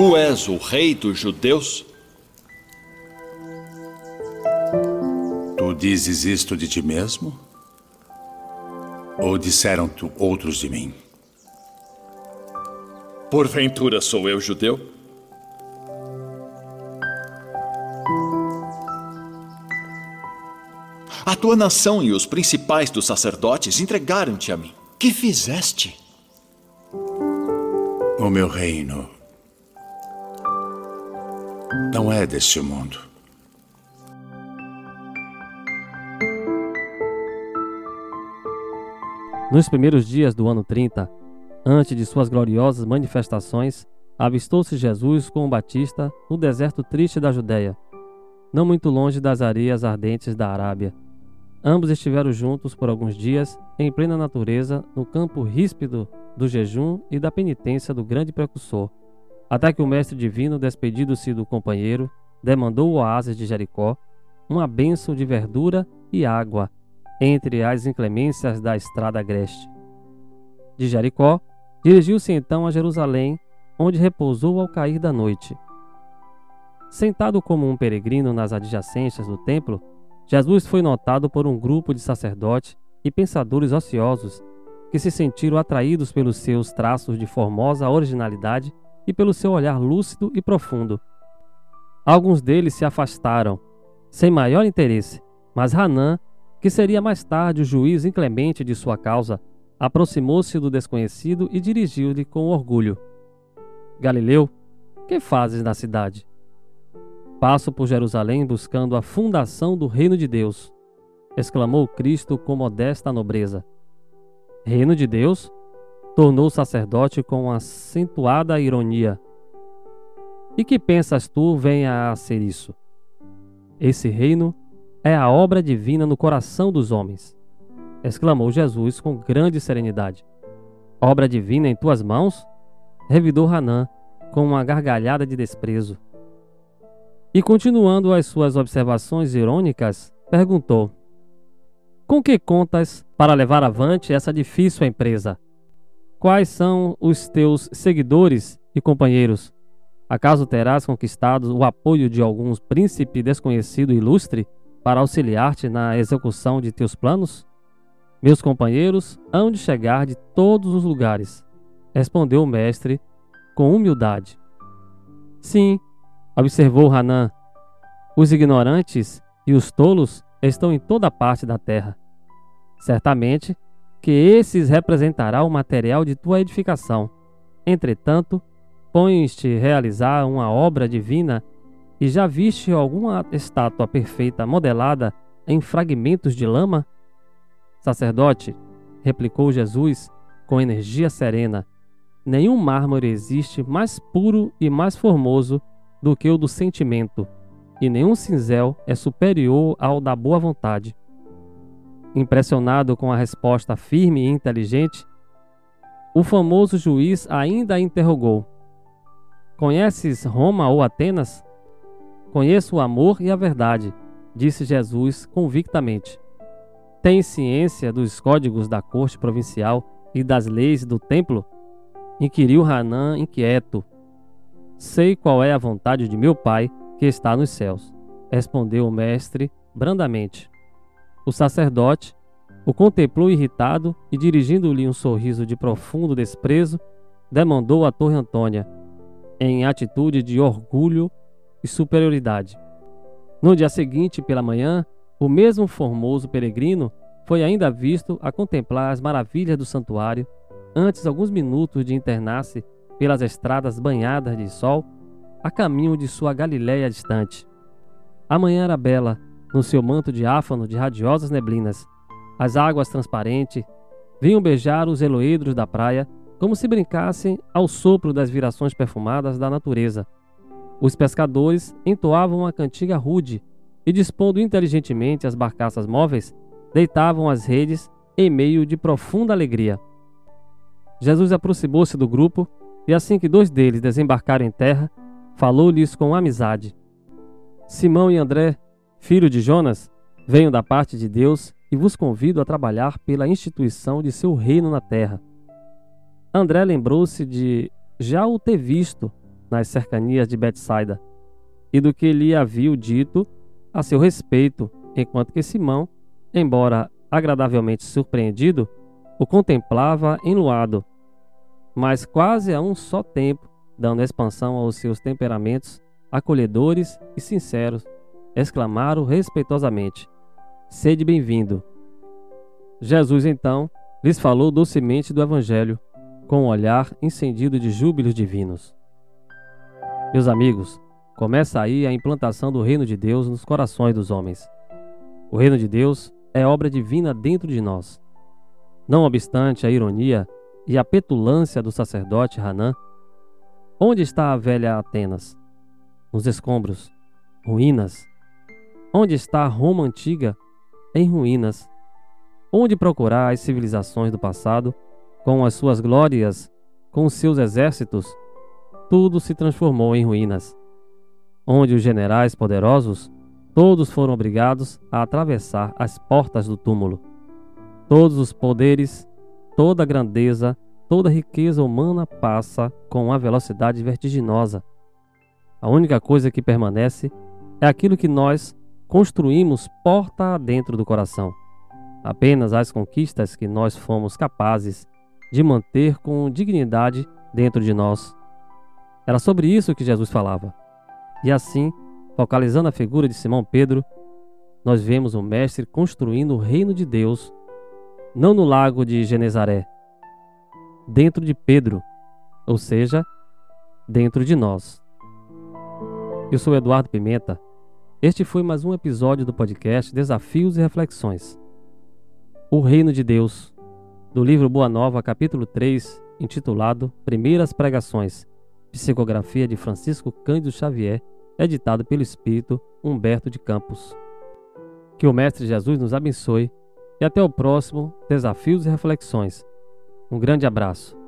Tu és o rei dos judeus? Tu dizes isto de ti mesmo? Ou disseram-te outros de mim? Porventura sou eu judeu? A tua nação e os principais dos sacerdotes entregaram-te a mim. Que fizeste? O meu reino não é deste mundo. Nos primeiros dias do ano 30, antes de suas gloriosas manifestações, avistou-se Jesus com o Batista no deserto triste da Judéia, não muito longe das areias ardentes da Arábia. Ambos estiveram juntos por alguns dias, em plena natureza, no campo ríspido do jejum e da penitência do grande precursor, até que o Mestre Divino, despedido-se do companheiro, demandou o oásis de Jericó, uma bênção de verdura e água, entre as inclemências da estrada agreste. De Jericó, dirigiu-se então a Jerusalém, onde repousou ao cair da noite. Sentado como um peregrino nas adjacências do templo, Jesus foi notado por um grupo de sacerdotes e pensadores ociosos que se sentiram atraídos pelos seus traços de formosa originalidade e pelo seu olhar lúcido e profundo. Alguns deles se afastaram, sem maior interesse, mas Hanã que seria mais tarde o juiz inclemente de sua causa, aproximou-se do desconhecido e dirigiu-lhe com orgulho: Galileu, que fazes na cidade? Passo por Jerusalém buscando a fundação do reino de Deus, exclamou Cristo com modesta nobreza. Reino de Deus? Tornou o sacerdote com acentuada ironia. E que pensas tu venha a ser isso? Esse reino é a obra divina no coração dos homens, exclamou Jesus com grande serenidade. Obra divina em tuas mãos? revidou Hanã com uma gargalhada de desprezo. E continuando as suas observações irônicas, perguntou: Com que contas para levar avante essa difícil empresa? Quais são os teus seguidores e companheiros? Acaso terás conquistado o apoio de algum príncipe desconhecido e ilustre para auxiliar-te na execução de teus planos? Meus companheiros hão de chegar de todos os lugares, respondeu o mestre com humildade. Sim, observou Hanã, os ignorantes e os tolos estão em toda parte da terra. Certamente, que esses representará o material de tua edificação. Entretanto, pões-te realizar uma obra divina e já viste alguma estátua perfeita modelada em fragmentos de lama? Sacerdote, replicou Jesus com energia serena, nenhum mármore existe mais puro e mais formoso do que o do sentimento, e nenhum cinzel é superior ao da boa vontade. Impressionado com a resposta firme e inteligente, o famoso juiz ainda interrogou: Conheces Roma ou Atenas? Conheço o amor e a verdade, disse Jesus convictamente. Tem ciência dos códigos da corte provincial e das leis do templo? Inquiriu Hanã inquieto. Sei qual é a vontade de meu Pai que está nos céus, respondeu o mestre brandamente. O sacerdote o contemplou irritado e, dirigindo-lhe um sorriso de profundo desprezo, demandou a Torre Antônia, em atitude de orgulho e superioridade. No dia seguinte, pela manhã, o mesmo formoso peregrino foi ainda visto a contemplar as maravilhas do santuário, antes alguns minutos de internar-se pelas estradas banhadas de sol, a caminho de sua Galiléia distante. A manhã era bela, no seu manto diáfano de radiosas neblinas. As águas transparentes vinham beijar os eloedros da praia, como se brincassem ao sopro das virações perfumadas da natureza. Os pescadores entoavam uma cantiga rude e, dispondo inteligentemente as barcaças móveis, deitavam as redes em meio de profunda alegria. Jesus aproximou-se do grupo e, assim que dois deles desembarcaram em terra, falou-lhes com amizade. Simão e André, filho de Jonas, venho da parte de Deus e vos convido a trabalhar pela instituição de seu reino na terra. André lembrou-se de já o ter visto nas cercanias de Betsaida e do que lhe havia dito a seu respeito, enquanto que Simão, embora agradavelmente surpreendido, o contemplava enluado, mas quase a um só tempo, dando expansão aos seus temperamentos acolhedores e sinceros, exclamaram respeitosamente: Sede bem-vindo. Jesus então lhes falou docemente do Evangelho, com um olhar incendido de júbilos divinos. Meus amigos, começa aí a implantação do reino de Deus nos corações dos homens. O reino de Deus é obra divina dentro de nós. Não obstante a ironia e a petulância do sacerdote Hanã, onde está a velha Atenas? Nos escombros, ruínas. Onde está Roma antiga? Em ruínas. Onde procurar as civilizações do passado, com as suas glórias, com os seus exércitos? Tudo se transformou em ruínas. Onde os generais poderosos, todos foram obrigados a atravessar as portas do túmulo. Todos os poderes, toda a grandeza, toda a riqueza humana passa com uma velocidade vertiginosa. A única coisa que permanece é aquilo que nós construímos porta adentro do coração. Apenas as conquistas que nós fomos capazes de manter com dignidade dentro de nós. Era sobre isso que Jesus falava. E assim, focalizando a figura de Simão Pedro, nós vemos o Mestre construindo o reino de Deus, não no lago de Genezaré, dentro de Pedro, ou seja, dentro de nós. Eu sou Eduardo Pimenta. Este foi mais um episódio do podcast Desafios e Reflexões. O Reino de Deus, do livro Boa Nova, capítulo 3, intitulado Primeiras Pregações, psicografia de Francisco Cândido Xavier, editado pelo espírito Humberto de Campos. Que o Mestre Jesus nos abençoe e até o próximo Desafios e Reflexões. Um grande abraço.